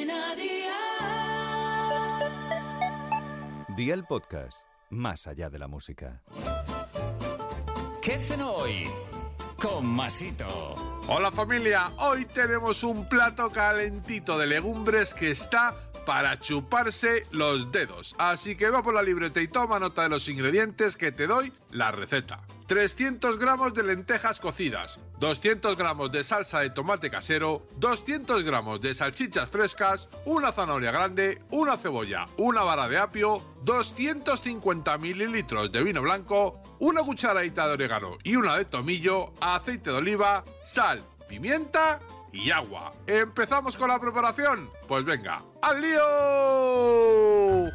Cadena Dial. Día el podcast, más allá de la música. ¿Qué cenó hoy? Con Masito. Hola familia, hoy tenemos un plato calentito de legumbres que está para chuparse los dedos. Así que va por la libreta y toma nota de los ingredientes que te doy la receta. 300 gramos de lentejas cocidas, 200 gramos de salsa de tomate casero, 200 gramos de salchichas frescas, una zanahoria grande, una cebolla, una vara de apio, 250 mililitros de vino blanco, una cucharadita de orégano y una de tomillo, aceite de oliva, sal, pimienta y agua. ¿Empezamos con la preparación? Pues venga, ¡al lío!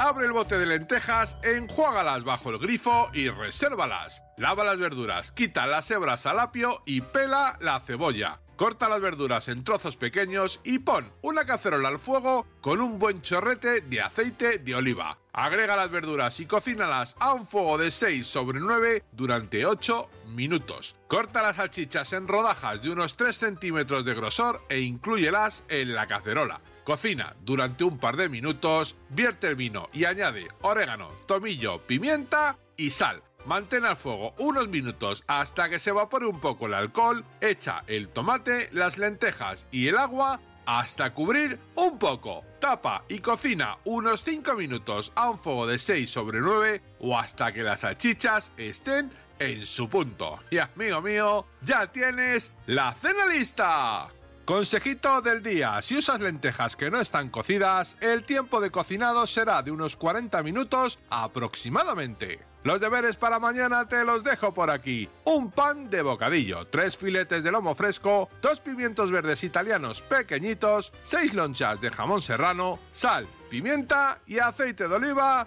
Abre el bote de lentejas, enjuágalas bajo el grifo y resérvalas. Lava las verduras, quita las hebras al apio y pela la cebolla. Corta las verduras en trozos pequeños y pon una cacerola al fuego con un buen chorrete de aceite de oliva. Agrega las verduras y cocínalas a un fuego de 6 sobre 9 durante 8 minutos. Corta las salchichas en rodajas de unos 3 centímetros de grosor e inclúyelas en la cacerola. Cocina durante un par de minutos, vierte el vino y añade orégano, tomillo, pimienta y sal. Mantén al fuego unos minutos hasta que se evapore un poco el alcohol, echa el tomate, las lentejas y el agua hasta cubrir un poco. Tapa y cocina unos 5 minutos a un fuego de 6 sobre 9 o hasta que las salchichas estén en su punto. Y amigo mío, ya tienes la cena lista. Consejito del día, si usas lentejas que no están cocidas, el tiempo de cocinado será de unos 40 minutos aproximadamente. Los deberes para mañana te los dejo por aquí. Un pan de bocadillo, tres filetes de lomo fresco, dos pimientos verdes italianos pequeñitos, seis lonchas de jamón serrano, sal, pimienta y aceite de oliva